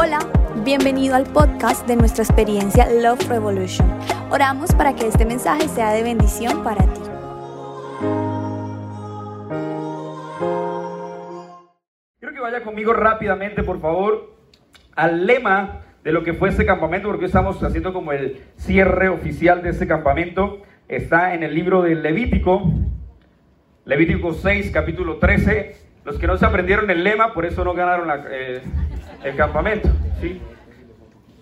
Hola, bienvenido al podcast de nuestra experiencia Love Revolution. Oramos para que este mensaje sea de bendición para ti. Quiero que vaya conmigo rápidamente, por favor, al lema de lo que fue este campamento, porque estamos haciendo como el cierre oficial de este campamento. Está en el libro de Levítico, Levítico 6, capítulo 13. Los que no se aprendieron el lema, por eso no ganaron la, eh, el campamento. ¿sí?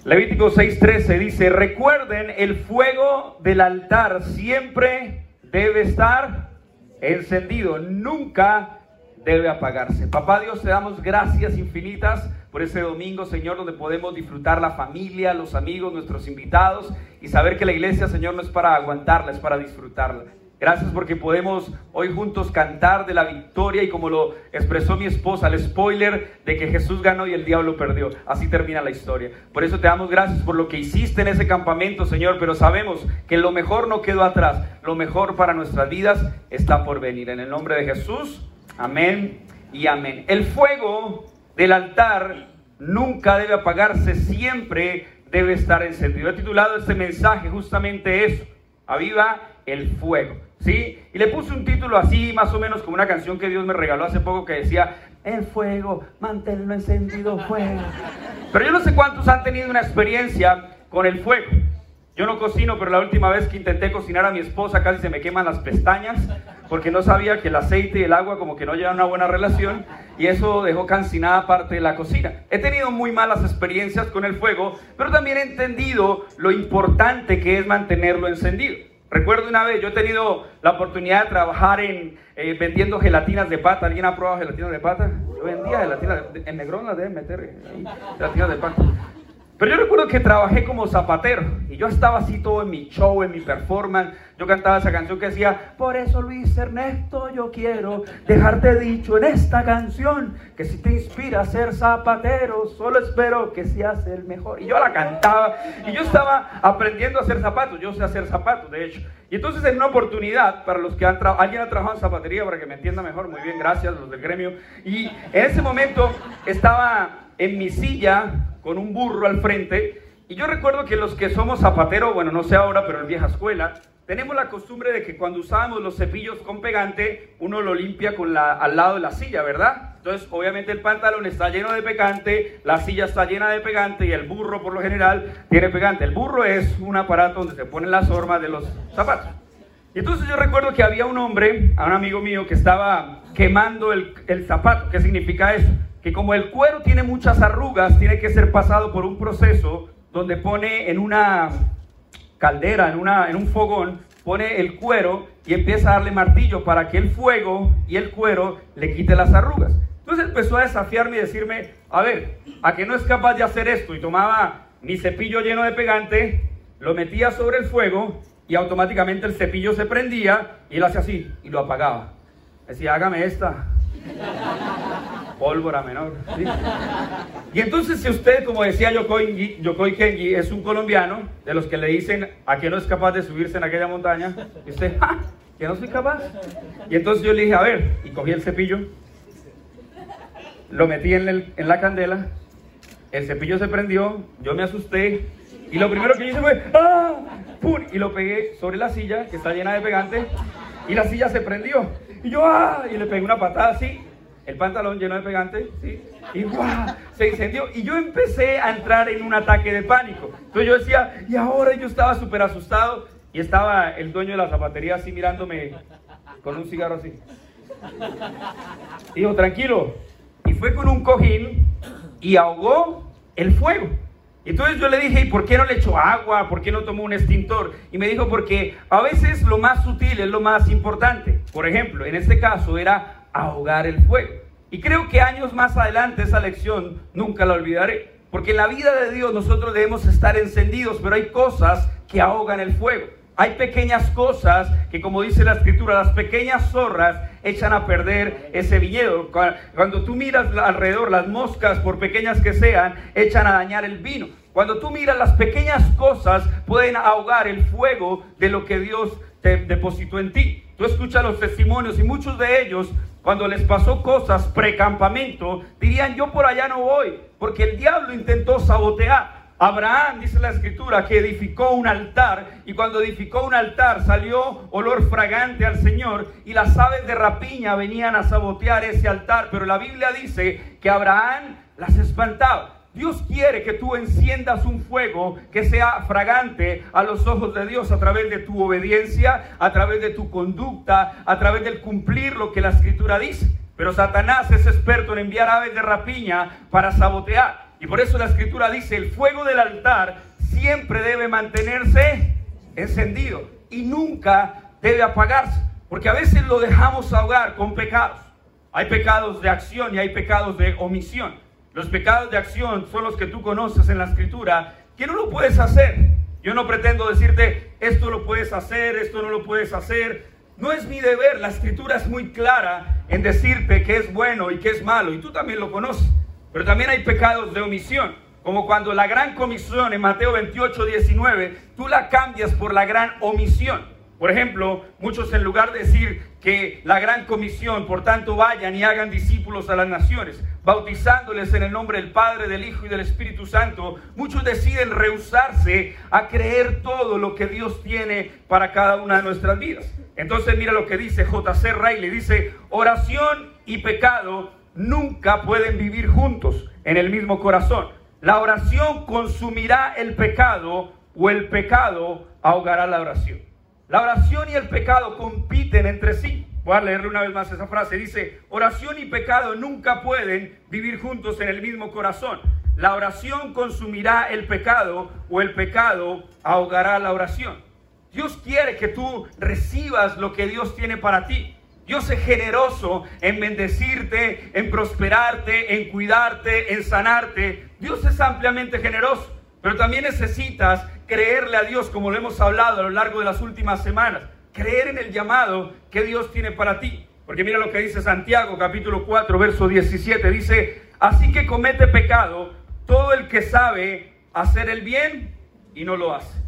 Levítico 6:13 dice, recuerden, el fuego del altar siempre debe estar encendido, nunca debe apagarse. Papá Dios, te damos gracias infinitas por ese domingo, Señor, donde podemos disfrutar la familia, los amigos, nuestros invitados y saber que la iglesia, Señor, no es para aguantarla, es para disfrutarla. Gracias porque podemos hoy juntos cantar de la victoria y como lo expresó mi esposa, el spoiler de que Jesús ganó y el diablo perdió. Así termina la historia. Por eso te damos gracias por lo que hiciste en ese campamento, Señor, pero sabemos que lo mejor no quedó atrás. Lo mejor para nuestras vidas está por venir. En el nombre de Jesús, amén y amén. El fuego del altar nunca debe apagarse, siempre debe estar encendido. He titulado este mensaje justamente eso. Aviva el fuego. ¿Sí? Y le puse un título así, más o menos como una canción que Dios me regaló hace poco que decía, el fuego, manténlo encendido, fuego. Pero yo no sé cuántos han tenido una experiencia con el fuego. Yo no cocino, pero la última vez que intenté cocinar a mi esposa casi se me queman las pestañas porque no sabía que el aceite y el agua como que no llevan una buena relación y eso dejó cansinada parte de la cocina. He tenido muy malas experiencias con el fuego, pero también he entendido lo importante que es mantenerlo encendido. Recuerdo una vez, yo he tenido la oportunidad de trabajar en eh, vendiendo gelatinas de pata. ¿Alguien ha probado gelatinas de pata? Yo vendía gelatinas, de, en Negrón las deben meter ahí, gelatinas de pata. Pero yo recuerdo que trabajé como zapatero y yo estaba así todo en mi show, en mi performance. Yo cantaba esa canción que decía, por eso Luis Ernesto yo quiero dejarte dicho en esta canción que si te inspira a ser zapatero, solo espero que seas el mejor. Y yo la cantaba y yo estaba aprendiendo a hacer zapatos, yo sé hacer zapatos de hecho. Y entonces en una oportunidad, para los que han trabajado, alguien ha trabajado en zapatería para que me entienda mejor, muy bien, gracias los del gremio. Y en ese momento estaba en mi silla con un burro al frente. Y yo recuerdo que los que somos zapateros, bueno, no sé ahora, pero en vieja escuela, tenemos la costumbre de que cuando usábamos los cepillos con pegante, uno lo limpia con la, al lado de la silla, ¿verdad? Entonces, obviamente el pantalón está lleno de pegante, la silla está llena de pegante y el burro por lo general tiene pegante. El burro es un aparato donde se ponen las hormas de los zapatos. Y entonces yo recuerdo que había un hombre, a un amigo mío, que estaba quemando el, el zapato. ¿Qué significa eso? Que como el cuero tiene muchas arrugas, tiene que ser pasado por un proceso donde pone en una caldera, en, una, en un fogón, pone el cuero y empieza a darle martillo para que el fuego y el cuero le quite las arrugas. Entonces empezó a desafiarme y decirme, a ver, ¿a que no es capaz de hacer esto? Y tomaba mi cepillo lleno de pegante, lo metía sobre el fuego y automáticamente el cepillo se prendía y él hacía así y lo apagaba. Decía, hágame esta pólvora menor. Y entonces si usted, como decía Yokoi, Yokoi Kenji, es un colombiano, de los que le dicen a que no es capaz de subirse en aquella montaña, y usted, ¡ja! Que no soy capaz. Y entonces yo le dije, a ver, y cogí el cepillo, lo metí en, el, en la candela, el cepillo se prendió, yo me asusté, y lo primero que hice fue, ¡ah! ¡Pum! Y lo pegué sobre la silla, que está llena de pegante, y la silla se prendió. Y yo, ¡ah! Y le pegué una patada así, el pantalón lleno de pegante, ¿sí? y ¡guau! se incendió. Y yo empecé a entrar en un ataque de pánico. Entonces yo decía, y ahora yo estaba súper asustado y estaba el dueño de la zapatería así mirándome con un cigarro así. Y dijo, tranquilo. Y fue con un cojín y ahogó el fuego. Entonces yo le dije, ¿y por qué no le echó agua? ¿Por qué no tomó un extintor? Y me dijo, porque a veces lo más sutil es lo más importante. Por ejemplo, en este caso era ahogar el fuego. Y creo que años más adelante esa lección nunca la olvidaré. Porque en la vida de Dios nosotros debemos estar encendidos, pero hay cosas que ahogan el fuego. Hay pequeñas cosas que, como dice la escritura, las pequeñas zorras echan a perder ese viñedo. Cuando tú miras alrededor, las moscas, por pequeñas que sean, echan a dañar el vino. Cuando tú miras las pequeñas cosas, pueden ahogar el fuego de lo que Dios te depositó en ti. Tú escuchas los testimonios y muchos de ellos cuando les pasó cosas precampamento, dirían yo por allá no voy, porque el diablo intentó sabotear. Abraham, dice la escritura, que edificó un altar y cuando edificó un altar salió olor fragante al Señor y las aves de rapiña venían a sabotear ese altar, pero la Biblia dice que Abraham las espantaba. Dios quiere que tú enciendas un fuego que sea fragante a los ojos de Dios a través de tu obediencia, a través de tu conducta, a través del cumplir lo que la escritura dice. Pero Satanás es experto en enviar aves de rapiña para sabotear. Y por eso la escritura dice, el fuego del altar siempre debe mantenerse encendido y nunca debe apagarse, porque a veces lo dejamos ahogar con pecados. Hay pecados de acción y hay pecados de omisión. Los pecados de acción son los que tú conoces en la escritura, que no lo puedes hacer. Yo no pretendo decirte, esto lo puedes hacer, esto no lo puedes hacer. No es mi deber, la escritura es muy clara en decirte que es bueno y que es malo, y tú también lo conoces. Pero también hay pecados de omisión, como cuando la gran comisión en Mateo 28, 19, tú la cambias por la gran omisión. Por ejemplo, muchos en lugar de decir que la gran comisión, por tanto, vayan y hagan discípulos a las naciones, bautizándoles en el nombre del Padre, del Hijo y del Espíritu Santo, muchos deciden rehusarse a creer todo lo que Dios tiene para cada una de nuestras vidas. Entonces mira lo que dice JC Riley, dice, oración y pecado nunca pueden vivir juntos en el mismo corazón. La oración consumirá el pecado o el pecado ahogará la oración. La oración y el pecado compiten entre sí. Voy a leerle una vez más esa frase. Dice, oración y pecado nunca pueden vivir juntos en el mismo corazón. La oración consumirá el pecado o el pecado ahogará la oración. Dios quiere que tú recibas lo que Dios tiene para ti. Dios es generoso en bendecirte, en prosperarte, en cuidarte, en sanarte. Dios es ampliamente generoso, pero también necesitas creerle a Dios como lo hemos hablado a lo largo de las últimas semanas. Creer en el llamado que Dios tiene para ti. Porque mira lo que dice Santiago capítulo 4 verso 17. Dice, así que comete pecado todo el que sabe hacer el bien y no lo hace.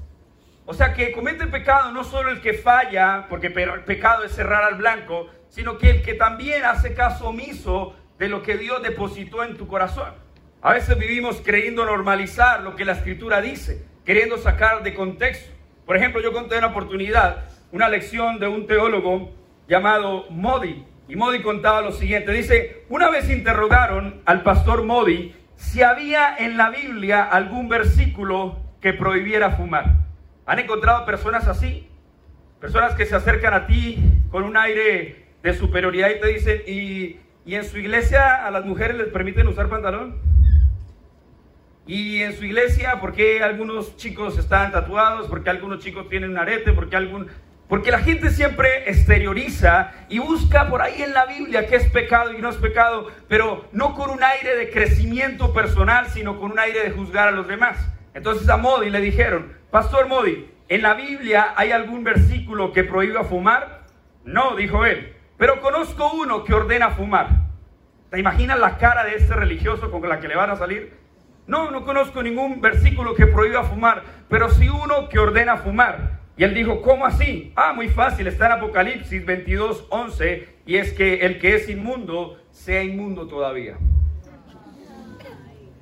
O sea que comete pecado no solo el que falla, porque el pecado es cerrar al blanco, sino que el que también hace caso omiso de lo que Dios depositó en tu corazón. A veces vivimos creyendo normalizar lo que la escritura dice, queriendo sacar de contexto. Por ejemplo, yo conté una oportunidad, una lección de un teólogo llamado Modi. Y Modi contaba lo siguiente, dice, una vez interrogaron al pastor Modi si había en la Biblia algún versículo que prohibiera fumar. ¿Han encontrado personas así? Personas que se acercan a ti con un aire de superioridad y te dicen, ¿y, en su iglesia a las mujeres les permiten usar pantalón? Y en su iglesia, ¿por qué algunos chicos están tatuados? ¿Por qué algunos chicos tienen un arete? ¿Por qué algún... Porque la gente siempre exterioriza y busca por ahí en la Biblia qué es pecado y no es pecado, pero no con un aire de crecimiento personal, sino con un aire de juzgar a los demás. Entonces a Modi le dijeron, Pastor Modi, ¿en la Biblia hay algún versículo que prohíba fumar? No, dijo él, pero conozco uno que ordena fumar. ¿Te imaginas la cara de este religioso con la que le van a salir? No, no conozco ningún versículo que prohíba fumar, pero sí uno que ordena fumar. Y él dijo, ¿cómo así? Ah, muy fácil, está en Apocalipsis 22, 11, y es que el que es inmundo sea inmundo todavía.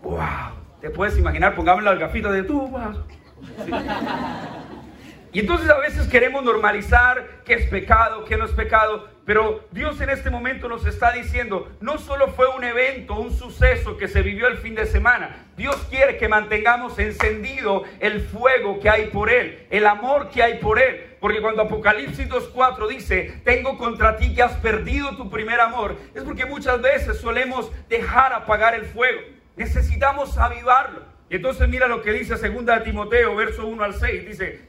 ¡Wow! Te puedes imaginar, pongamos las gafitas de tú. Y entonces a veces queremos normalizar qué es pecado, qué no es pecado, pero Dios en este momento nos está diciendo, no solo fue un evento, un suceso que se vivió el fin de semana, Dios quiere que mantengamos encendido el fuego que hay por Él, el amor que hay por Él. Porque cuando Apocalipsis 2.4 dice, tengo contra ti que has perdido tu primer amor, es porque muchas veces solemos dejar apagar el fuego. Necesitamos avivarlo. Y entonces mira lo que dice 2 Timoteo, verso 1 al 6. Dice,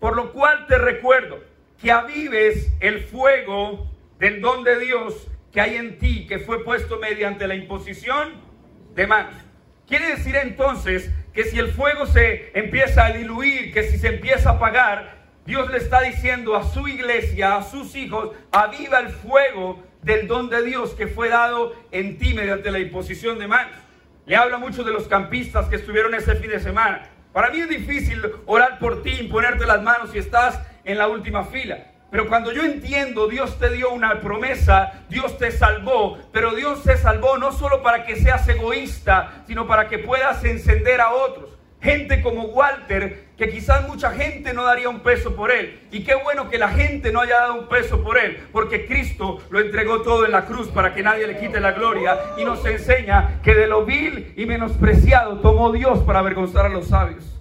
por lo cual te recuerdo que avives el fuego del don de Dios que hay en ti, que fue puesto mediante la imposición de manos. Quiere decir entonces que si el fuego se empieza a diluir, que si se empieza a apagar, Dios le está diciendo a su iglesia, a sus hijos, aviva el fuego del don de Dios que fue dado en ti mediante la imposición de manos. Le habla mucho de los campistas que estuvieron ese fin de semana. Para mí es difícil orar por ti, imponerte las manos si estás en la última fila. Pero cuando yo entiendo, Dios te dio una promesa, Dios te salvó, pero Dios te salvó no solo para que seas egoísta, sino para que puedas encender a otros. Gente como Walter, que quizás mucha gente no daría un peso por él. Y qué bueno que la gente no haya dado un peso por él, porque Cristo lo entregó todo en la cruz para que nadie le quite la gloria. Y nos enseña que de lo vil y menospreciado tomó Dios para avergonzar a los sabios.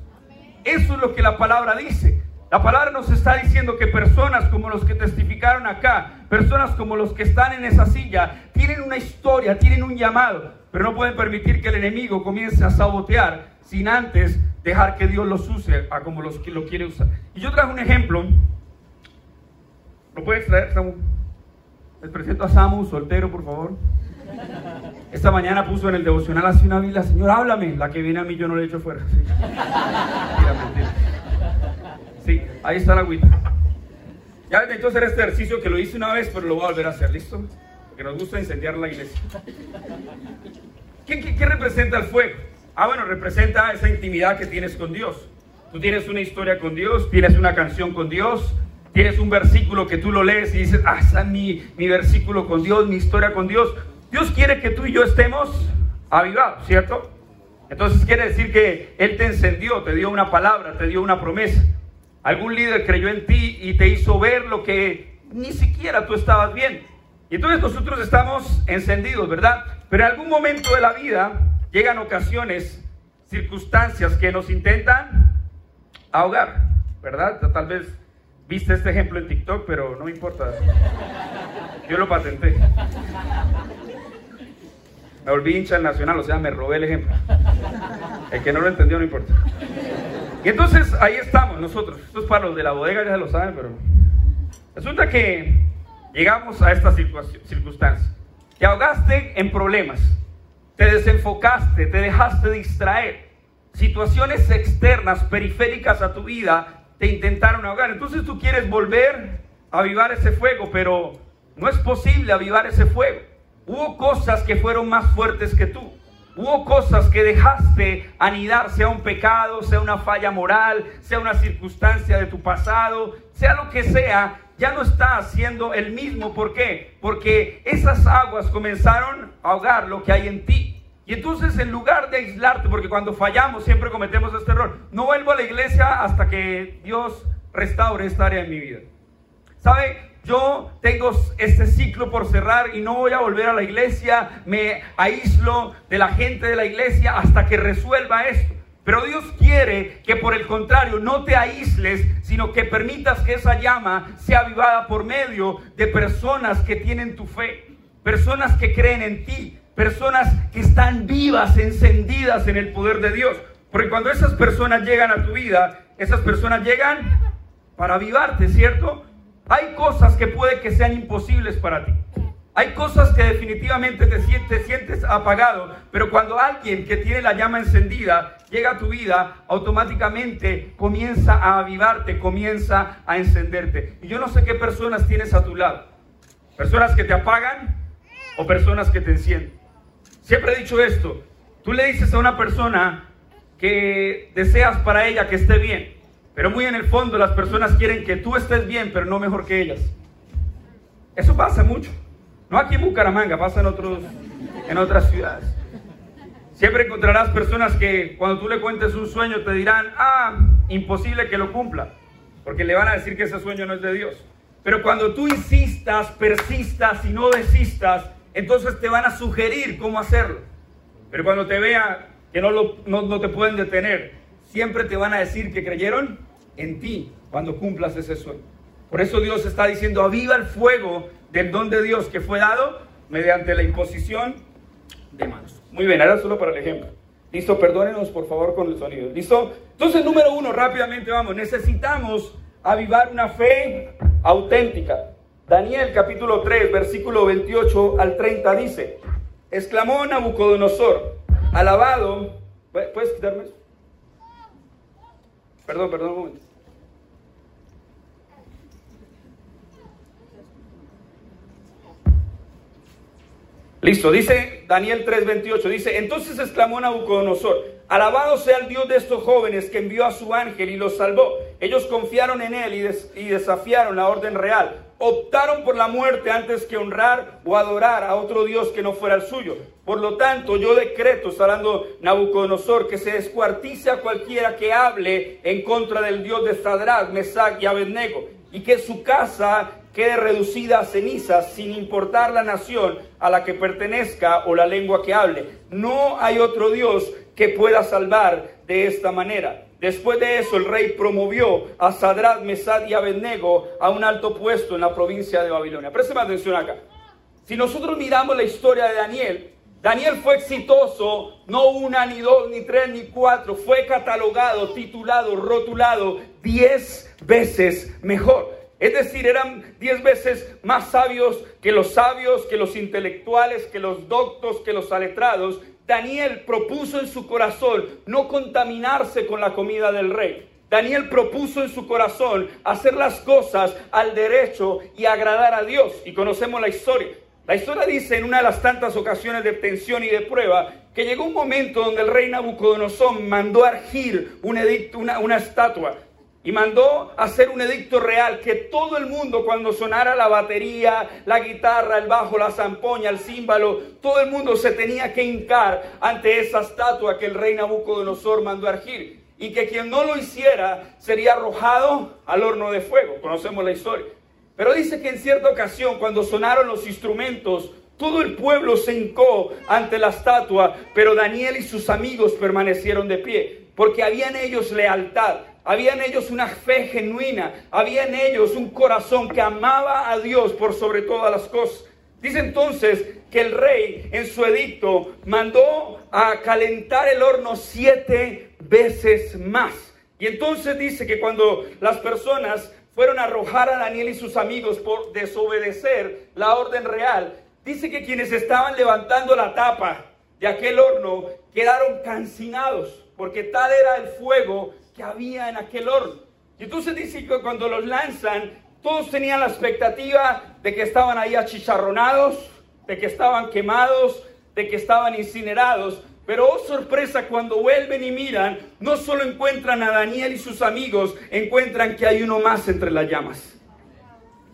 Eso es lo que la palabra dice. La palabra nos está diciendo que personas como los que testificaron acá, personas como los que están en esa silla, tienen una historia, tienen un llamado, pero no pueden permitir que el enemigo comience a sabotear sin antes dejar que Dios los use a como los, lo quiere usar. Y yo traje un ejemplo. ¿Lo puedes traer, Samu? Les presento a Samu, soltero, por favor. Esta mañana puso en el devocional así una Biblia, Señor, háblame. La que viene a mí yo no le echo fuera. Sí. Sí, ahí está la agüita. Ya necesito hacer este ejercicio que lo hice una vez, pero lo voy a volver a hacer, ¿listo? Porque nos gusta incendiar la iglesia. ¿Qué, representa el fuego? Ah, bueno, representa esa intimidad que tienes con Dios. Tú tienes una historia con Dios, tienes una canción con Dios, tienes un versículo que tú lo lees y dices, ah, está mi, mi versículo con Dios, mi historia con Dios. Dios quiere que tú y yo estemos avivados, ¿cierto? Entonces quiere decir que Él te encendió, te dio una palabra, te dio una promesa. Algún líder creyó en ti y te hizo ver lo que ni siquiera tú estabas bien. Y entonces nosotros estamos encendidos, ¿verdad? Pero en algún momento de la vida llegan ocasiones, circunstancias que nos intentan ahogar, ¿verdad? Tal vez viste este ejemplo en TikTok, pero no me importa. Yo lo patenté. Me volví hincha nacional, o sea, me robé el ejemplo. El que no lo entendió no importa. Y entonces ahí estamos nosotros. Esto es para los de la bodega, ya lo saben, pero resulta que llegamos a esta circunstancia. Te ahogaste en problemas, te desenfocaste, te dejaste distraer. Situaciones externas, periféricas a tu vida, te intentaron ahogar. Entonces tú quieres volver a avivar ese fuego, pero no es posible avivar ese fuego. Hubo cosas que fueron más fuertes que tú. Hubo cosas que dejaste anidar, sea un pecado, sea una falla moral, sea una circunstancia de tu pasado, sea lo que sea, ya no está haciendo el mismo. ¿Por qué? Porque esas aguas comenzaron a ahogar lo que hay en ti. Y entonces en lugar de aislarte, porque cuando fallamos siempre cometemos este error, no vuelvo a la iglesia hasta que Dios restaure esta área en mi vida. ¿Sabe? yo tengo este ciclo por cerrar y no voy a volver a la iglesia, me aíslo de la gente de la iglesia hasta que resuelva esto. Pero Dios quiere que por el contrario no te aísles, sino que permitas que esa llama sea avivada por medio de personas que tienen tu fe, personas que creen en ti, personas que están vivas, encendidas en el poder de Dios. Porque cuando esas personas llegan a tu vida, esas personas llegan para avivarte, ¿cierto? Hay cosas que puede que sean imposibles para ti. Hay cosas que definitivamente te sientes, sientes apagado, pero cuando alguien que tiene la llama encendida llega a tu vida, automáticamente comienza a avivarte, comienza a encenderte. Y yo no sé qué personas tienes a tu lado. Personas que te apagan o personas que te encienden. Siempre he dicho esto. Tú le dices a una persona que deseas para ella que esté bien. Pero muy en el fondo las personas quieren que tú estés bien, pero no mejor que ellas. Eso pasa mucho. No aquí en Bucaramanga, pasa en, otros, en otras ciudades. Siempre encontrarás personas que cuando tú le cuentes un sueño te dirán, ah, imposible que lo cumpla, porque le van a decir que ese sueño no es de Dios. Pero cuando tú insistas, persistas y no desistas, entonces te van a sugerir cómo hacerlo. Pero cuando te vean que no, lo, no, no te pueden detener, siempre te van a decir que creyeron en ti cuando cumplas ese sueño. Por eso Dios está diciendo, aviva el fuego del don de Dios que fue dado mediante la imposición de manos. Muy bien, ahora solo para el ejemplo. Listo, perdónenos por favor con el sonido. ¿Listo? Entonces, número uno, rápidamente vamos. Necesitamos avivar una fe auténtica. Daniel capítulo 3, versículo 28 al 30 dice, exclamó Nabucodonosor, alabado, ¿puedes quitarme eso? Perdón, perdón un momento. Listo, dice Daniel 3:28, dice, entonces exclamó Nabucodonosor, alabado sea el Dios de estos jóvenes que envió a su ángel y los salvó Ellos confiaron en él y, des- y desafiaron la orden real. Optaron por la muerte antes que honrar o adorar a otro Dios que no fuera el suyo. Por lo tanto, yo decreto, está hablando Nabucodonosor, que se descuartice a cualquiera que hable en contra del Dios de Sadrach, Mesach y Abednego, y que su casa quede reducida a cenizas sin importar la nación a la que pertenezca o la lengua que hable. No hay otro Dios que pueda salvar de esta manera. Después de eso, el rey promovió a Sadrach, Mesach y Abednego a un alto puesto en la provincia de Babilonia. Presten atención acá. Si nosotros miramos la historia de Daniel, Daniel fue exitoso, no una, ni dos, ni tres, ni cuatro, fue catalogado, titulado, rotulado diez veces mejor. Es decir, eran diez veces más sabios que los sabios, que los intelectuales, que los doctos, que los aletrados. Daniel propuso en su corazón no contaminarse con la comida del rey. Daniel propuso en su corazón hacer las cosas al derecho y agradar a Dios. Y conocemos la historia. La historia dice en una de las tantas ocasiones de tensión y de prueba que llegó un momento donde el rey Nabucodonosor mandó argir edicto, una, una estatua y mandó hacer un edicto real que todo el mundo cuando sonara la batería, la guitarra, el bajo, la zampoña, el címbalo, todo el mundo se tenía que hincar ante esa estatua que el rey Nabucodonosor mandó argir y que quien no lo hiciera sería arrojado al horno de fuego. Conocemos la historia. Pero dice que en cierta ocasión, cuando sonaron los instrumentos, todo el pueblo se hincó ante la estatua, pero Daniel y sus amigos permanecieron de pie, porque había en ellos lealtad, había en ellos una fe genuina, había en ellos un corazón que amaba a Dios por sobre todas las cosas. Dice entonces que el rey en su edicto mandó a calentar el horno siete veces más. Y entonces dice que cuando las personas fueron a arrojar a Daniel y sus amigos por desobedecer la orden real, dice que quienes estaban levantando la tapa de aquel horno quedaron cancinados, porque tal era el fuego que había en aquel horno. Y entonces dice que cuando los lanzan, todos tenían la expectativa de que estaban ahí achicharronados, de que estaban quemados, de que estaban incinerados. Pero oh sorpresa, cuando vuelven y miran, no solo encuentran a Daniel y sus amigos, encuentran que hay uno más entre las llamas.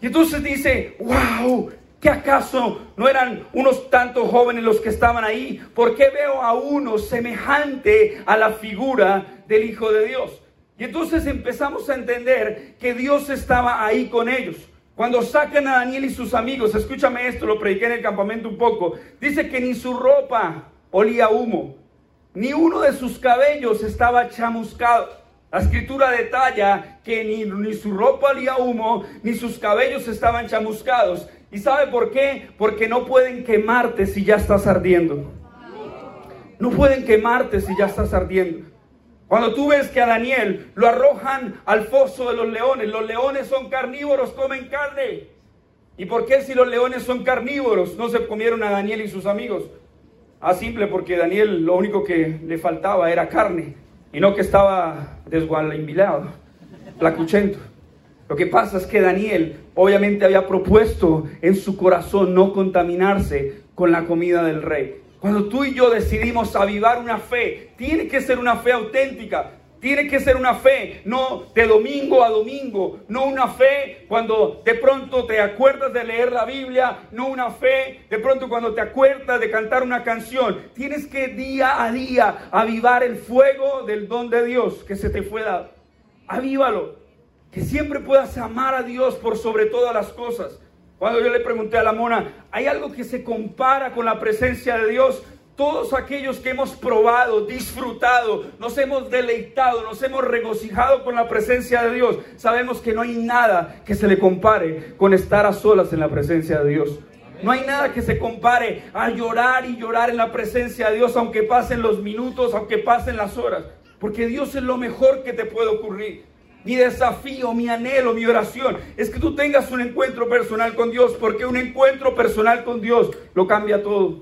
Y entonces dice, wow, ¿que acaso no eran unos tantos jóvenes los que estaban ahí? ¿Por qué veo a uno semejante a la figura del Hijo de Dios? Y entonces empezamos a entender que Dios estaba ahí con ellos. Cuando sacan a Daniel y sus amigos, escúchame esto, lo prediqué en el campamento un poco, dice que ni su ropa olía humo, ni uno de sus cabellos estaba chamuscado. La escritura detalla que ni, ni su ropa olía humo, ni sus cabellos estaban chamuscados. ¿Y sabe por qué? Porque no pueden quemarte si ya estás ardiendo. No pueden quemarte si ya estás ardiendo. Cuando tú ves que a Daniel lo arrojan al foso de los leones, los leones son carnívoros, comen carne. ¿Y por qué si los leones son carnívoros no se comieron a Daniel y sus amigos? Ah, simple, porque Daniel lo único que le faltaba era carne y no que estaba desgualimbilado, placuchento. Lo que pasa es que Daniel obviamente había propuesto en su corazón no contaminarse con la comida del rey. Cuando tú y yo decidimos avivar una fe, tiene que ser una fe auténtica. Tiene que ser una fe, no de domingo a domingo, no una fe cuando de pronto te acuerdas de leer la Biblia, no una fe de pronto cuando te acuerdas de cantar una canción. Tienes que día a día avivar el fuego del don de Dios que se te fue dado. Avívalo, que siempre puedas amar a Dios por sobre todas las cosas. Cuando yo le pregunté a la mona, ¿hay algo que se compara con la presencia de Dios? Todos aquellos que hemos probado, disfrutado, nos hemos deleitado, nos hemos regocijado con la presencia de Dios, sabemos que no hay nada que se le compare con estar a solas en la presencia de Dios. No hay nada que se compare a llorar y llorar en la presencia de Dios, aunque pasen los minutos, aunque pasen las horas, porque Dios es lo mejor que te puede ocurrir. Mi desafío, mi anhelo, mi oración es que tú tengas un encuentro personal con Dios, porque un encuentro personal con Dios lo cambia todo.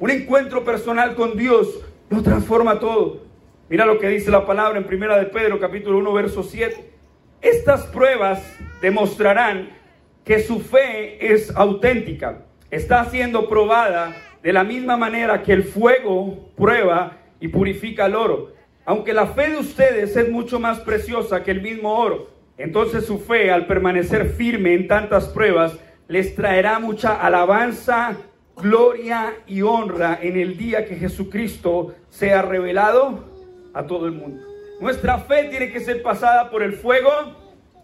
Un encuentro personal con Dios lo transforma todo. Mira lo que dice la palabra en Primera de Pedro, capítulo 1, verso 7. Estas pruebas demostrarán que su fe es auténtica. Está siendo probada de la misma manera que el fuego prueba y purifica el oro. Aunque la fe de ustedes es mucho más preciosa que el mismo oro, entonces su fe, al permanecer firme en tantas pruebas, les traerá mucha alabanza, gloria y honra en el día que Jesucristo sea revelado a todo el mundo. Nuestra fe tiene que ser pasada por el fuego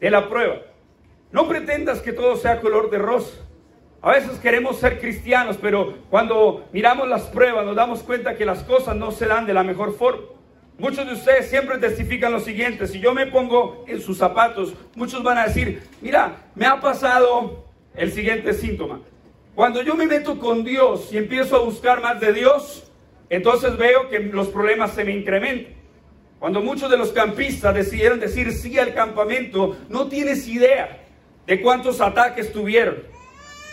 de la prueba. No pretendas que todo sea color de rosa. A veces queremos ser cristianos, pero cuando miramos las pruebas nos damos cuenta que las cosas no se dan de la mejor forma. Muchos de ustedes siempre testifican lo siguiente, si yo me pongo en sus zapatos, muchos van a decir, mira, me ha pasado el siguiente síntoma. Cuando yo me meto con Dios y empiezo a buscar más de Dios, entonces veo que los problemas se me incrementan. Cuando muchos de los campistas decidieron decir sí al campamento, no tienes idea de cuántos ataques tuvieron.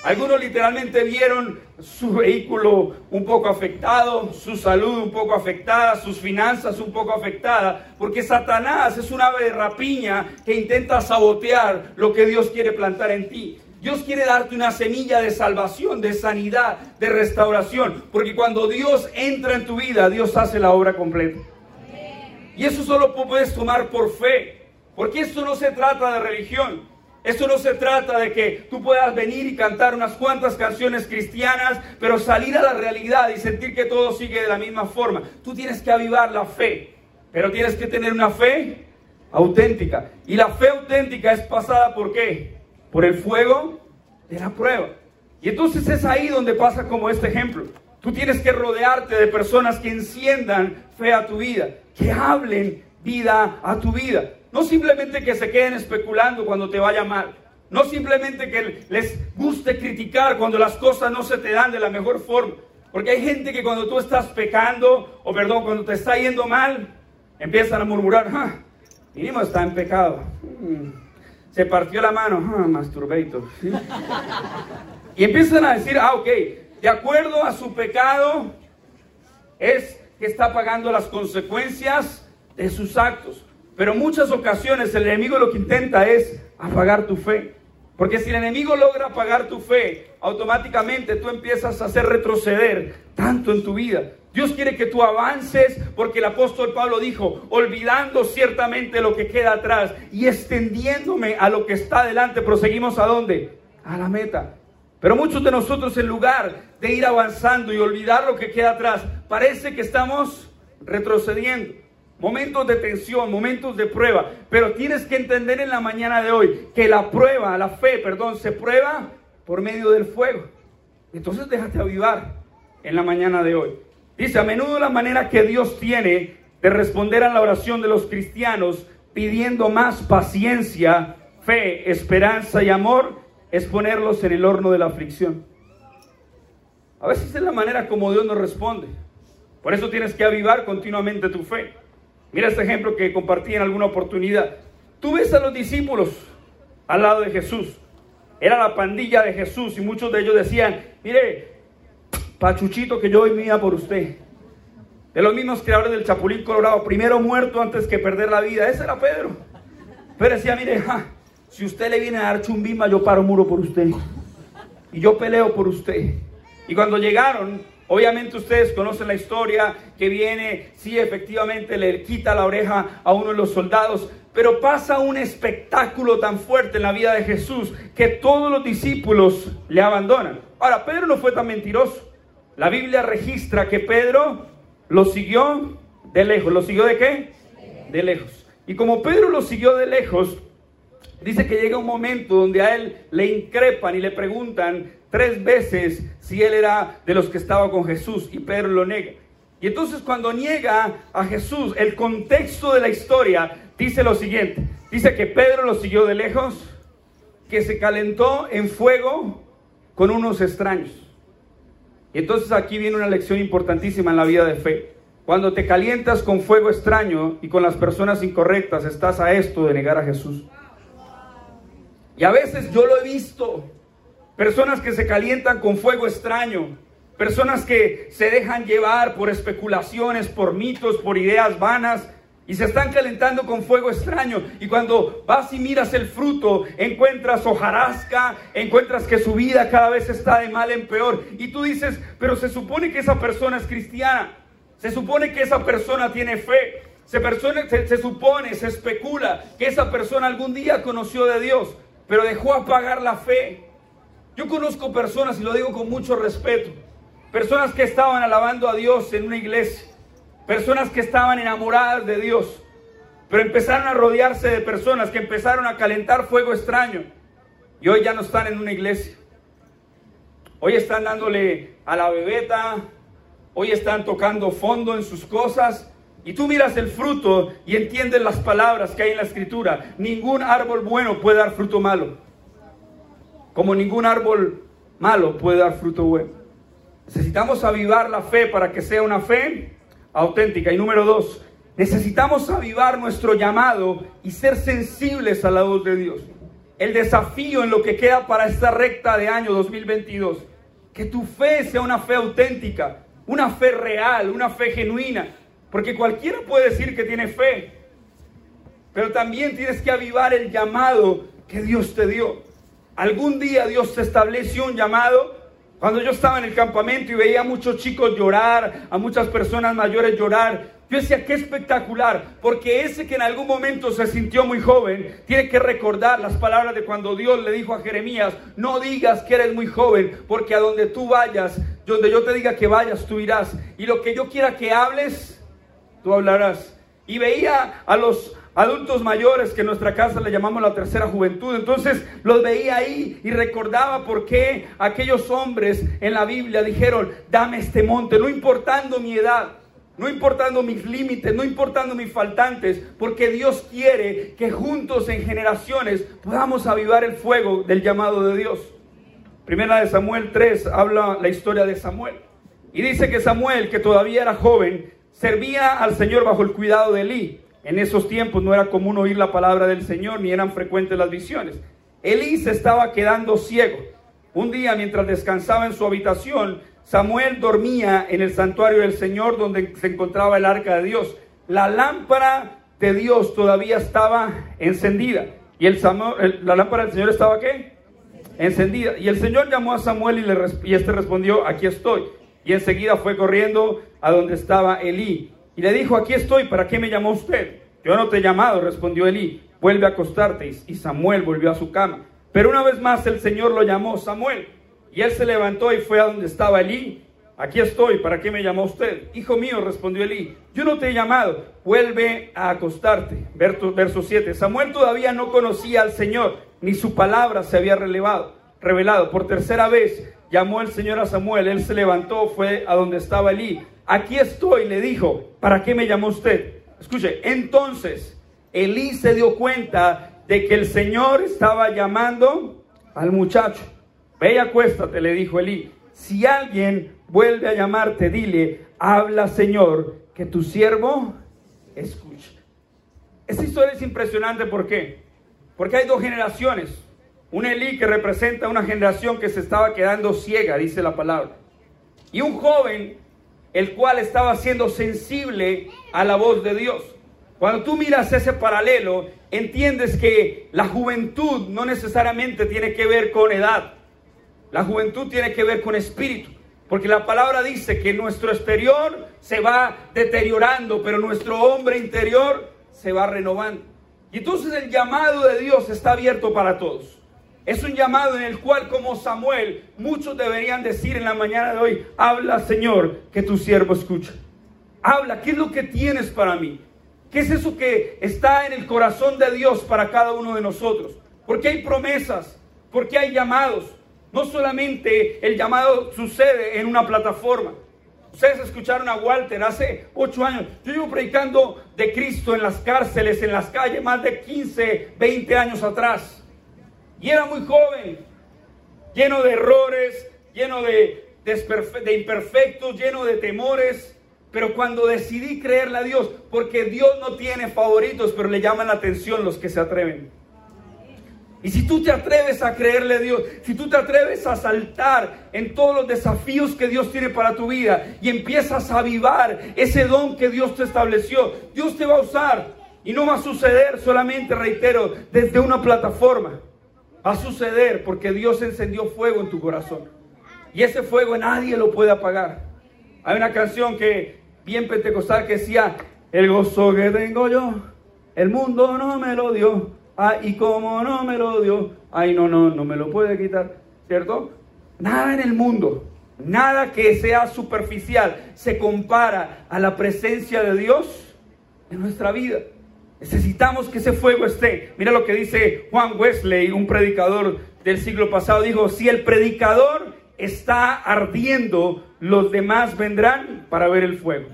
Algunos literalmente vieron su vehículo un poco afectado, su salud un poco afectada, sus finanzas un poco afectadas, porque Satanás es un ave de rapiña que intenta sabotear lo que Dios quiere plantar en ti. Dios quiere darte una semilla de salvación, de sanidad, de restauración, porque cuando Dios entra en tu vida, Dios hace la obra completa. Y eso solo puedes tomar por fe, porque esto no se trata de religión. Esto no se trata de que tú puedas venir y cantar unas cuantas canciones cristianas, pero salir a la realidad y sentir que todo sigue de la misma forma. Tú tienes que avivar la fe, pero tienes que tener una fe auténtica. Y la fe auténtica es pasada por qué? Por el fuego de la prueba. Y entonces es ahí donde pasa como este ejemplo. Tú tienes que rodearte de personas que enciendan fe a tu vida, que hablen vida a tu vida. No simplemente que se queden especulando cuando te vaya mal. No simplemente que les guste criticar cuando las cosas no se te dan de la mejor forma. Porque hay gente que cuando tú estás pecando, o perdón, cuando te está yendo mal, empiezan a murmurar, ah, mínimo está en pecado. Mm, se partió la mano, ah, masturbator. Y empiezan a decir, ah, ok, de acuerdo a su pecado, es que está pagando las consecuencias de sus actos. Pero muchas ocasiones el enemigo lo que intenta es apagar tu fe. Porque si el enemigo logra apagar tu fe, automáticamente tú empiezas a hacer retroceder tanto en tu vida. Dios quiere que tú avances porque el apóstol Pablo dijo, olvidando ciertamente lo que queda atrás y extendiéndome a lo que está adelante, proseguimos a dónde? A la meta. Pero muchos de nosotros en lugar de ir avanzando y olvidar lo que queda atrás, parece que estamos retrocediendo momentos de tensión, momentos de prueba, pero tienes que entender en la mañana de hoy que la prueba, la fe, perdón, se prueba por medio del fuego. Entonces déjate avivar en la mañana de hoy. Dice, a menudo la manera que Dios tiene de responder a la oración de los cristianos pidiendo más paciencia, fe, esperanza y amor es ponerlos en el horno de la aflicción. A veces es la manera como Dios nos responde. Por eso tienes que avivar continuamente tu fe. Mira este ejemplo que compartí en alguna oportunidad. Tú ves a los discípulos al lado de Jesús. Era la pandilla de Jesús y muchos de ellos decían, mire, Pachuchito que yo hoy mía por usted. De los mismos creadores del Chapulín Colorado, primero muerto antes que perder la vida. Ese era Pedro. Pero decía, mire, si usted le viene a dar chumbima, yo paro muro por usted. Y yo peleo por usted. Y cuando llegaron, Obviamente ustedes conocen la historia que viene, sí, efectivamente le quita la oreja a uno de los soldados, pero pasa un espectáculo tan fuerte en la vida de Jesús que todos los discípulos le abandonan. Ahora, Pedro no fue tan mentiroso. La Biblia registra que Pedro lo siguió de lejos. ¿Lo siguió de qué? De lejos. Y como Pedro lo siguió de lejos, dice que llega un momento donde a él le increpan y le preguntan, tres veces si él era de los que estaba con Jesús y Pedro lo niega. Y entonces cuando niega a Jesús, el contexto de la historia dice lo siguiente. Dice que Pedro lo siguió de lejos, que se calentó en fuego con unos extraños. Y entonces aquí viene una lección importantísima en la vida de fe. Cuando te calientas con fuego extraño y con las personas incorrectas, estás a esto de negar a Jesús. Y a veces yo lo he visto personas que se calientan con fuego extraño, personas que se dejan llevar por especulaciones, por mitos, por ideas vanas. Y se están calentando con fuego extraño. Y cuando vas y miras el fruto, encuentras hojarasca, encuentras que su vida cada vez está de mal en peor. Y tú dices, pero se supone que esa persona es cristiana. Se supone que esa persona tiene fe. Se, persona, se, supone, se especula que esa persona algún día conoció de Dios, pero dejó apagar la fe. Yo conozco personas, y lo digo con mucho respeto, personas que estaban alabando a Dios en una iglesia, personas que estaban enamoradas de Dios, pero empezaron a rodearse de personas que empezaron a calentar fuego extraño y hoy ya no están en una iglesia. Hoy están dándole a la bebeta, hoy están tocando fondo en sus cosas. Y tú miras el fruto y entiendes las palabras que hay en la escritura. Ningún árbol bueno puede dar fruto malo. Como ningún árbol malo puede dar fruto bueno. Necesitamos avivar la fe para que sea una fe auténtica. Y número dos, necesitamos avivar nuestro llamado y ser sensibles a la voz de Dios. El desafío en lo que queda para esta recta de año 2022. Que tu fe sea una fe auténtica, una fe real, una fe genuina. Porque cualquiera puede decir que tiene fe. Pero también tienes que avivar el llamado que Dios te dio. Algún día Dios te estableció un llamado. Cuando yo estaba en el campamento y veía a muchos chicos llorar, a muchas personas mayores llorar, yo decía, qué espectacular, porque ese que en algún momento se sintió muy joven, tiene que recordar las palabras de cuando Dios le dijo a Jeremías, no digas que eres muy joven, porque a donde tú vayas, donde yo te diga que vayas, tú irás. Y lo que yo quiera que hables, tú hablarás. Y veía a los adultos mayores que en nuestra casa le llamamos la tercera juventud. Entonces los veía ahí y recordaba por qué aquellos hombres en la Biblia dijeron, dame este monte, no importando mi edad no importando mis límites, no importando mis faltantes, porque Dios quiere que juntos en generaciones podamos avivar el fuego del llamado de Dios. Primera de Samuel 3 habla la historia de Samuel. Y dice que Samuel, que todavía era joven, servía al Señor bajo el cuidado de Elí. En esos tiempos no era común oír la palabra del Señor ni eran frecuentes las visiones. Elí se estaba quedando ciego. Un día, mientras descansaba en su habitación, Samuel dormía en el santuario del Señor donde se encontraba el arca de Dios. La lámpara de Dios todavía estaba encendida. ¿Y el, la lámpara del Señor estaba qué? Encendida. Y el Señor llamó a Samuel y, le, y este respondió, aquí estoy. Y enseguida fue corriendo a donde estaba Elí. Y le dijo, aquí estoy, ¿para qué me llamó usted? Yo no te he llamado, respondió Elí. Vuelve a acostarte. Y Samuel volvió a su cama. Pero una vez más el Señor lo llamó Samuel. Y él se levantó y fue a donde estaba Elí. Aquí estoy, ¿para qué me llamó usted? Hijo mío, respondió Elí, yo no te he llamado, vuelve a acostarte. Verso 7, Samuel todavía no conocía al Señor, ni su palabra se había relevado, revelado. Por tercera vez llamó el Señor a Samuel, él se levantó, fue a donde estaba Elí. Aquí estoy, le dijo, ¿para qué me llamó usted? Escuche, entonces Elí se dio cuenta de que el Señor estaba llamando al muchacho. Ve y acuéstate, le dijo Elí. Si alguien vuelve a llamarte, dile, habla Señor, que tu siervo escucha. Esta historia es impresionante, ¿por qué? Porque hay dos generaciones. Un Elí que representa una generación que se estaba quedando ciega, dice la palabra. Y un joven, el cual estaba siendo sensible a la voz de Dios. Cuando tú miras ese paralelo, entiendes que la juventud no necesariamente tiene que ver con edad. La juventud tiene que ver con espíritu. Porque la palabra dice que nuestro exterior se va deteriorando, pero nuestro hombre interior se va renovando. Y entonces el llamado de Dios está abierto para todos. Es un llamado en el cual, como Samuel, muchos deberían decir en la mañana de hoy, habla Señor, que tu siervo escucha. Habla, ¿qué es lo que tienes para mí? ¿Qué es eso que está en el corazón de Dios para cada uno de nosotros? Porque hay promesas, porque hay llamados, no solamente el llamado sucede en una plataforma. Ustedes escucharon a Walter hace ocho años. Yo llevo predicando de Cristo en las cárceles, en las calles, más de 15, 20 años atrás. Y era muy joven, lleno de errores, lleno de, de imperfectos, lleno de temores. Pero cuando decidí creerle a Dios, porque Dios no tiene favoritos, pero le llaman la atención los que se atreven. Y si tú te atreves a creerle a Dios, si tú te atreves a saltar en todos los desafíos que Dios tiene para tu vida y empiezas a avivar ese don que Dios te estableció, Dios te va a usar. Y no va a suceder solamente, reitero, desde una plataforma. Va a suceder porque Dios encendió fuego en tu corazón. Y ese fuego nadie lo puede apagar. Hay una canción que bien pentecostal que decía, El gozo que tengo yo, el mundo no me lo dio. Ay, y como no me lo dio, ay, no, no, no me lo puede quitar, ¿cierto? Nada en el mundo, nada que sea superficial se compara a la presencia de Dios en nuestra vida. Necesitamos que ese fuego esté. Mira lo que dice Juan Wesley, un predicador del siglo pasado. Dijo, si el predicador está ardiendo, los demás vendrán para ver el fuego.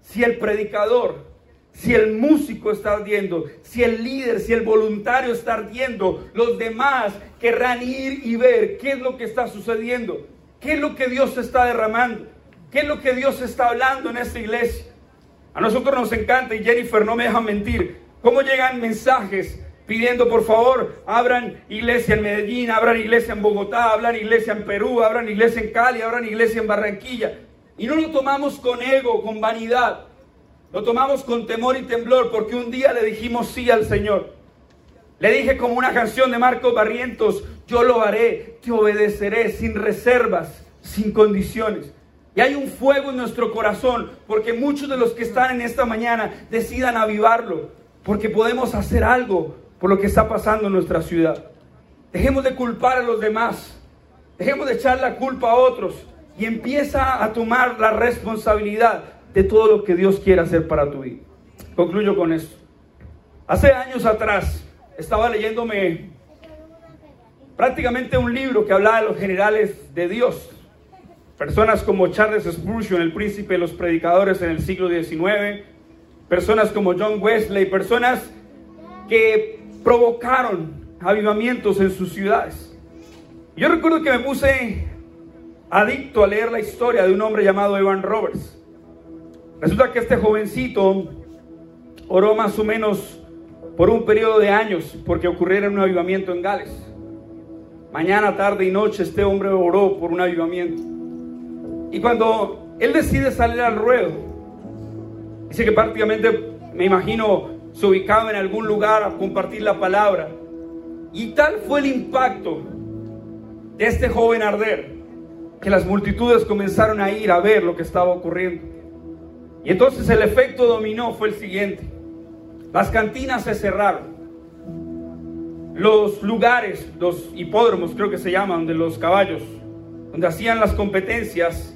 Si el predicador, si el músico está ardiendo, si el líder, si el voluntario está ardiendo, los demás querrán ir y ver qué es lo que está sucediendo, qué es lo que Dios está derramando, qué es lo que Dios está hablando en esta iglesia. A nosotros nos encanta, y Jennifer no me deja mentir, cómo llegan mensajes pidiendo por favor, abran iglesia en Medellín, abran iglesia en Bogotá, abran iglesia en Perú, abran iglesia en Cali, abran iglesia en Barranquilla. Y no lo tomamos con ego, con vanidad. Lo tomamos con temor y temblor porque un día le dijimos sí al Señor. Le dije como una canción de Marcos Barrientos, yo lo haré, te obedeceré sin reservas, sin condiciones. Y hay un fuego en nuestro corazón, porque muchos de los que están en esta mañana decidan avivarlo, porque podemos hacer algo por lo que está pasando en nuestra ciudad. Dejemos de culpar a los demás, dejemos de echar la culpa a otros y empieza a tomar la responsabilidad de todo lo que Dios quiere hacer para tu vida. Concluyo con esto. Hace años atrás estaba leyéndome prácticamente un libro que hablaba de los generales de Dios. Personas como Charles Spurgeon, el príncipe de los predicadores en el siglo XIX, personas como John Wesley, personas que provocaron avivamientos en sus ciudades. Yo recuerdo que me puse adicto a leer la historia de un hombre llamado Evan Roberts. Resulta que este jovencito oró más o menos por un periodo de años porque ocurriera un avivamiento en Gales. Mañana, tarde y noche este hombre oró por un avivamiento. Y cuando él decide salir al ruedo, dice que prácticamente, me imagino, se ubicaba en algún lugar a compartir la palabra. Y tal fue el impacto de este joven arder, que las multitudes comenzaron a ir a ver lo que estaba ocurriendo. Y entonces el efecto dominó fue el siguiente. Las cantinas se cerraron. Los lugares, los hipódromos creo que se llaman, de los caballos, donde hacían las competencias,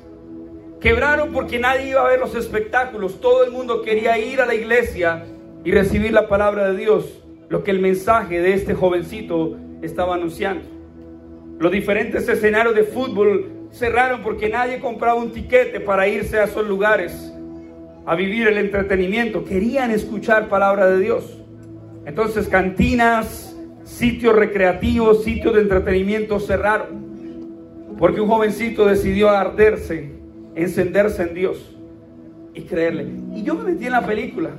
Quebraron porque nadie iba a ver los espectáculos. Todo el mundo quería ir a la iglesia y recibir la palabra de Dios, lo que el mensaje de este jovencito estaba anunciando. Los diferentes escenarios de fútbol cerraron porque nadie compraba un tiquete para irse a esos lugares a vivir el entretenimiento. Querían escuchar palabra de Dios. Entonces cantinas, sitios recreativos, sitios de entretenimiento cerraron. Porque un jovencito decidió arderse encenderse en Dios y creerle. Y yo me metí en la película.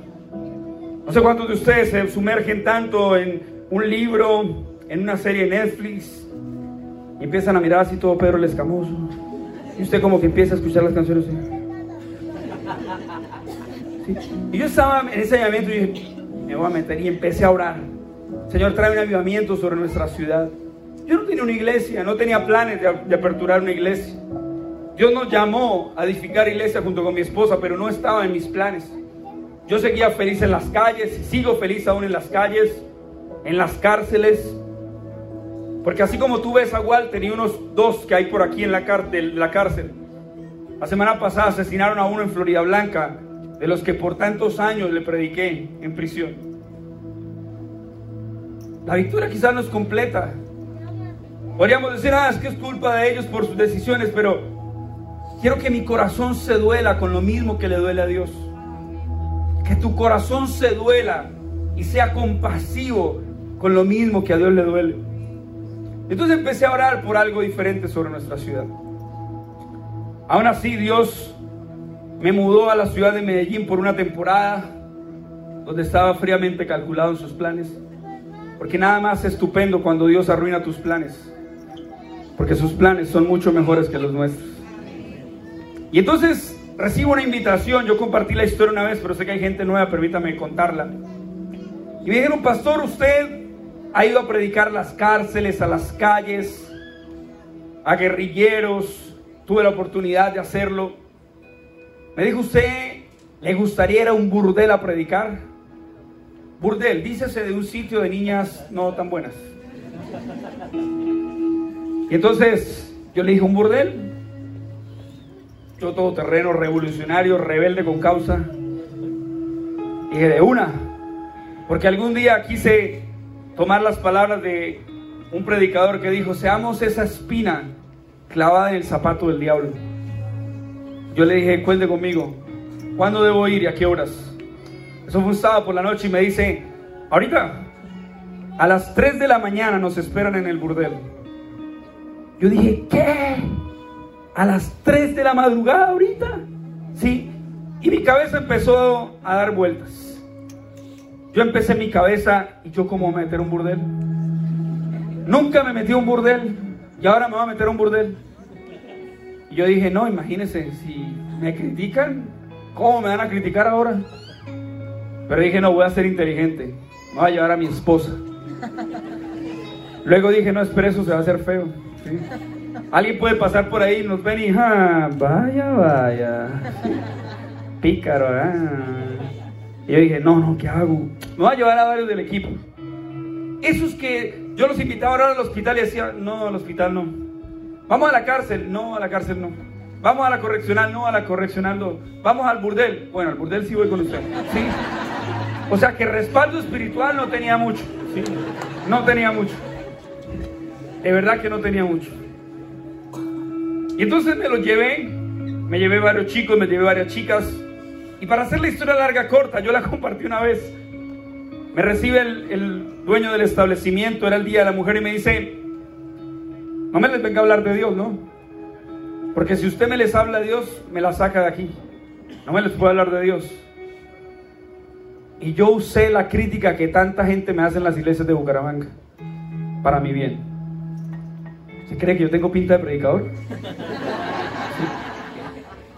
No sé cuántos de ustedes se sumergen tanto en un libro, en una serie de Netflix, y empiezan a mirar así todo Pedro el Escamoso. Y usted como que empieza a escuchar las canciones. Y yo estaba en ese avivamiento y dije, me voy a meter y empecé a orar. Señor, trae un avivamiento sobre nuestra ciudad. Yo no tenía una iglesia, no tenía planes de, de aperturar una iglesia. Dios nos llamó a edificar iglesia junto con mi esposa, pero no estaba en mis planes. Yo seguía feliz en las calles, sigo feliz aún en las calles, en las cárceles. Porque así como tú ves a Walter y unos dos que hay por aquí en la, cárcel, la cárcel, la semana pasada asesinaron a uno en Florida Blanca, de los que por tantos años le prediqué en prisión. La victoria quizás no es completa. Podríamos decir, ah, es que es culpa de ellos por sus decisiones, pero Quiero que mi corazón se duela con lo mismo que le duele a Dios. Que tu corazón se duela y sea compasivo con lo mismo que a Dios le duele. Entonces empecé a orar por algo diferente sobre nuestra ciudad. Aún así Dios me mudó a la ciudad de Medellín por una temporada donde estaba fríamente calculado en sus planes. Porque nada más estupendo cuando Dios arruina tus planes. Porque sus planes son mucho mejores que los nuestros. Y entonces recibo una invitación, yo compartí la historia una vez, pero sé que hay gente nueva, permítame contarla. Y me dijeron, pastor, usted ha ido a predicar las cárceles, a las calles, a guerrilleros, tuve la oportunidad de hacerlo. Me dijo usted, le gustaría ir a un burdel a predicar. Burdel, dícese de un sitio de niñas no tan buenas. Y entonces yo le dije, ¿un burdel? Yo todo terreno, revolucionario, rebelde con causa. Y dije, de una. Porque algún día quise tomar las palabras de un predicador que dijo, seamos esa espina clavada en el zapato del diablo. Yo le dije, cuente conmigo, ¿cuándo debo ir y a qué horas? Eso fue un sábado por la noche y me dice, ahorita, a las 3 de la mañana nos esperan en el burdel. Yo dije, ¿qué? A las 3 de la madrugada ahorita. Sí. Y mi cabeza empezó a dar vueltas. Yo empecé mi cabeza y yo como meter un burdel. Nunca me metí un burdel y ahora me voy a meter un burdel. Y yo dije, no, imagínense, si me critican, ¿cómo me van a criticar ahora? Pero dije, no, voy a ser inteligente. Me voy a llevar a mi esposa. Luego dije, no, espera, eso se va a hacer feo. Alguien puede pasar por ahí y nos ven y, ah, vaya, vaya. Pícaro, ah. Y yo dije, no, no, ¿qué hago? Me voy a llevar a varios del equipo. Esos que yo los invitaba ahora al hospital y decía, no, al hospital no. Vamos a la cárcel, no, a la cárcel no. Vamos a la correccional, no, a la correccional no. Vamos al burdel, bueno, al burdel sí voy con usted. ¿sí? O sea que respaldo espiritual no tenía mucho. ¿sí? No tenía mucho. De verdad que no tenía mucho. Y entonces me lo llevé, me llevé varios chicos, me llevé varias chicas. Y para hacer la historia larga corta, yo la compartí una vez. Me recibe el, dueño del establecimiento, era el día de la mujer, y me dice, no me les venga a hablar de Dios, ¿no? Porque si usted me les habla de Dios, me la saca de aquí. No me les puedo hablar de Dios. Y yo usé la crítica que tanta gente me hace en las iglesias de Bucaramanga para mi bien. ¿Se cree que yo tengo pinta de predicador?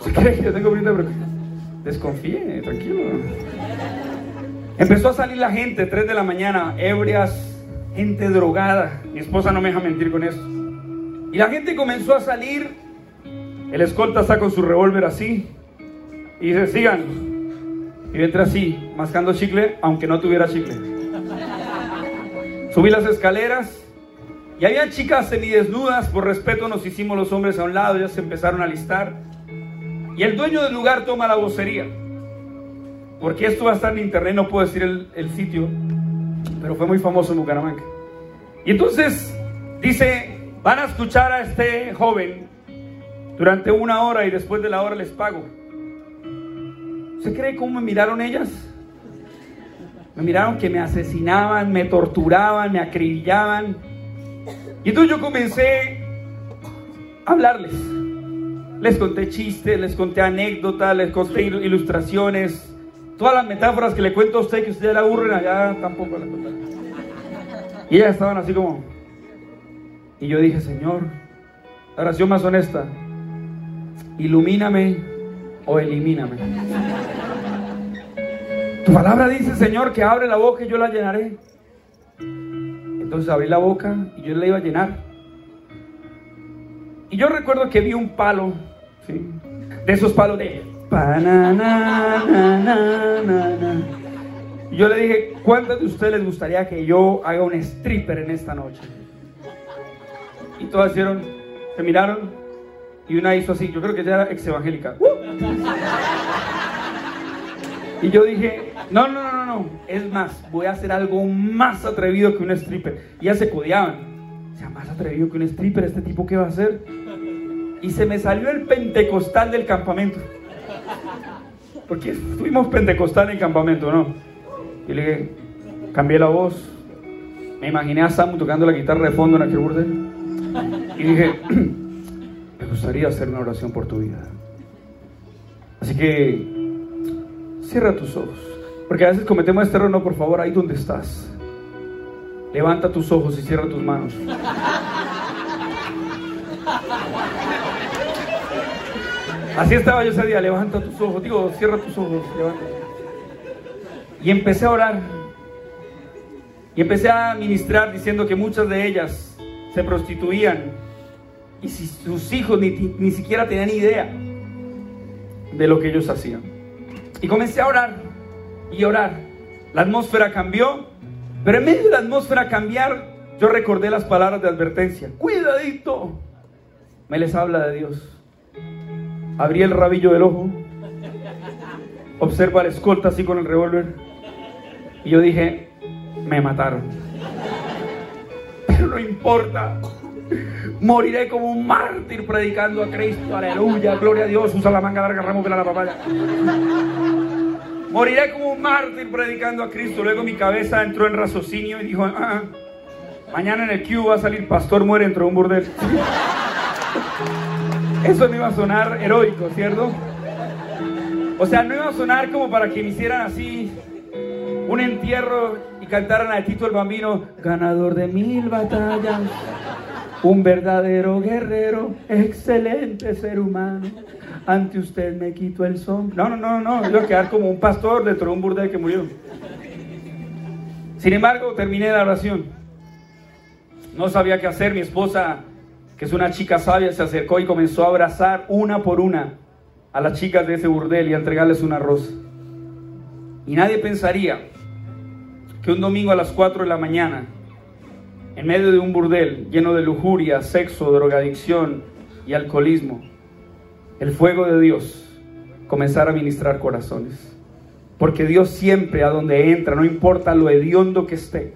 ¿Se cree que yo tengo pinta de predicador? Desconfíe, tranquilo. Empezó a salir la gente, 3 de la mañana, ebrias, gente drogada. Mi esposa no me deja mentir con eso. Y la gente comenzó a salir. El escolta está con su revólver así. Y dice, sigan. Y yo entré así, mascando chicle, aunque no tuviera chicle. Subí las escaleras. Y había chicas semidesnudas. Por respeto nos hicimos los hombres a un lado. Ya se empezaron a listar. Y el dueño del lugar toma la vocería. Porque esto va a estar en internet, no puedo decir el, sitio. Pero fue muy famoso en Bucaramanga. Y entonces dice, Van a escuchar a este joven durante una hora y después de la hora les pago. ¿Se cree cómo me miraron ellas? Me miraron que me asesinaban, me torturaban, me acribillaban. Y entonces yo comencé a hablarles. Les conté chistes, les conté anécdotas, les conté ilustraciones. Todas las metáforas que le cuento a usted que usted le aburren allá tampoco las conté. Y ellas estaban así como... Y yo dije, Señor, oración más honesta, ilumíname o elimíname. Tu palabra dice, Señor, que abre la boca y yo la llenaré. Entonces abrí la boca y yo la iba a llenar. Y yo recuerdo que vi un palo, de esos palos de... Y yo le dije, ¿cuántos de ustedes les gustaría que yo haga un stripper en esta noche? Y todas hicieron, se miraron y una hizo así. Yo creo que ella era ex evangélica. Y yo dije, no, no, no, no, es más, voy a hacer algo más atrevido que un stripper. Y ya se codeaban. O sea, más atrevido que un stripper, ¿este tipo qué va a hacer? Y se me salió el pentecostal del campamento. Porque fuimos pentecostal en el campamento, ¿no? Y le dije, cambié la voz. Me imaginé a Samu tocando la guitarra de fondo en aquel burdel. Y dije, me gustaría hacer una oración por tu vida. Así que cierra tus ojos. Porque a veces cometemos este error, no, por favor, ahí donde estás. Levanta tus ojos y cierra tus manos. Así estaba yo ese día, levanta tus ojos, digo, cierra tus ojos, levanta. Y empecé a orar. Y empecé a ministrar diciendo que muchas de ellas se prostituían y si sus hijos ni, ni siquiera tenían idea de lo que ellos hacían. Y comencé a orar y orar. La atmósfera cambió, pero en medio de la atmósfera cambiar, yo recordé las palabras de advertencia. Cuidadito. Me les habla de Dios. Abrí el rabillo del ojo. Observa la escolta así con el revólver. Y yo dije, me mataron. Pero no importa. Moriré como un mártir predicando a Cristo. Aleluya, gloria a Dios. Usa la manga larga, ramo, la papaya. Moriré como un mártir predicando a Cristo. Luego mi cabeza entró en raciocinio y dijo, ah, mañana en el Q va a salir pastor muere dentro de un burdel. Eso no iba a sonar heroico, ¿cierto? O sea, no iba a sonar como para que me hicieran así un entierro y cantaran a Tito el Bambino, ganador de mil batallas, un verdadero guerrero, excelente ser humano. Ante usted me quito el son. No, no, no, no, iba a quedar como un pastor dentro de un burdel que murió. Sin embargo, terminé la oración. No sabía qué hacer. Mi esposa, que es una chica sabia, se acercó y comenzó a abrazar una por una a las chicas de ese burdel y a entregarles un arroz. Y nadie pensaría que un domingo a las 4 de la mañana, en medio de un burdel lleno de lujuria, sexo, drogadicción y alcoholismo, el fuego de Dios comenzara a ministrar corazones. Porque Dios siempre a donde entra, no importa lo hediondo que esté,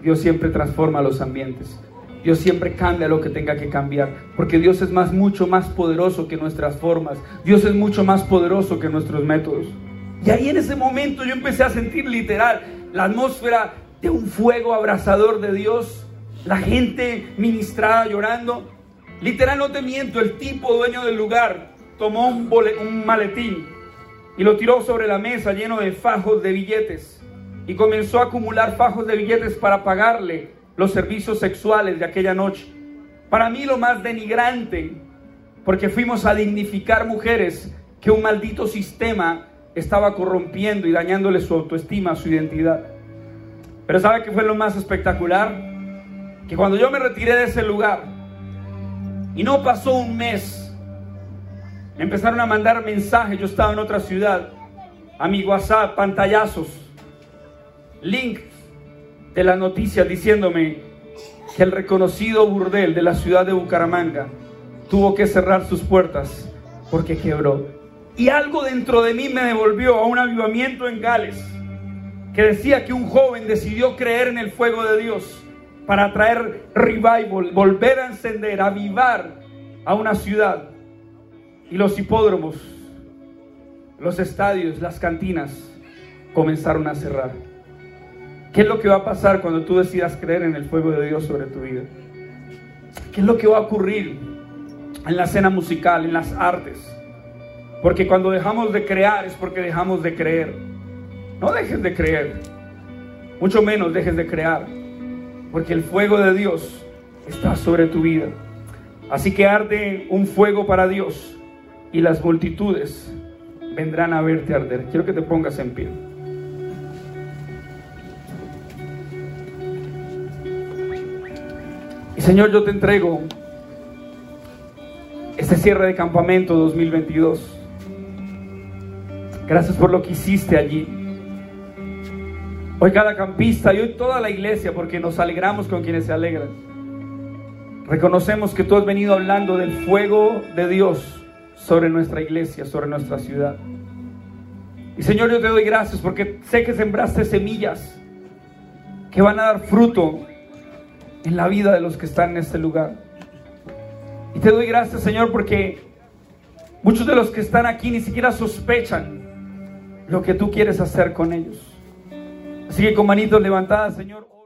Dios siempre transforma los ambientes. Dios siempre cambia lo que tenga que cambiar, porque Dios es más mucho más poderoso que nuestras formas. Dios es mucho más poderoso que nuestros métodos. Y ahí en ese momento yo empecé a sentir literal la atmósfera de un fuego abrasador de Dios, la gente ministrada llorando. Literal, no te miento, el tipo dueño del lugar tomó un, maletín y lo tiró sobre la mesa lleno de fajos de billetes y comenzó a acumular fajos de billetes para pagarle los servicios sexuales de aquella noche. Para mí lo más denigrante, porque fuimos a dignificar mujeres que un maldito sistema estaba corrompiendo y dañándole su autoestima, su identidad. Pero ¿sabe qué fue lo más espectacular? Que cuando yo me retiré de ese lugar y no pasó un mes, empezaron a mandar mensajes, yo estaba en otra ciudad, a mi WhatsApp, pantallazos, links de las noticias diciéndome que el reconocido burdel de la ciudad de Bucaramanga tuvo que cerrar sus puertas porque quebró. Y algo dentro de mí me devolvió a un avivamiento en Gales que decía que un joven decidió creer en el fuego de Dios para traer revival, volver a encender, avivar a una ciudad. Y los hipódromos, los estadios, las cantinas comenzaron a cerrar. ¿Qué es lo que va a pasar cuando tú decidas creer en el fuego de Dios sobre tu vida? ¿Qué es lo que va a ocurrir en la escena musical, en las artes? Porque cuando dejamos de crear es porque dejamos de creer. No dejes de creer. Mucho menos dejes de crear. Porque el fuego de Dios está sobre tu vida. Así que arde un fuego para Dios y las multitudes vendrán a verte arder. Quiero que te pongas en pie. Y Señor, yo te entrego este cierre de campamento 2022. Gracias por lo que hiciste allí. Hoy cada campista y hoy toda la iglesia, porque nos alegramos con quienes se alegran. Reconocemos que tú has venido hablando del fuego de Dios sobre nuestra iglesia, sobre nuestra ciudad. Y Señor, yo te doy gracias porque sé que sembraste semillas que van a dar fruto en la vida de los que están en este lugar. Y te doy gracias, Señor, porque muchos de los que están aquí ni siquiera sospechan lo que tú quieres hacer con ellos. Así que con manitos levantadas, Señor.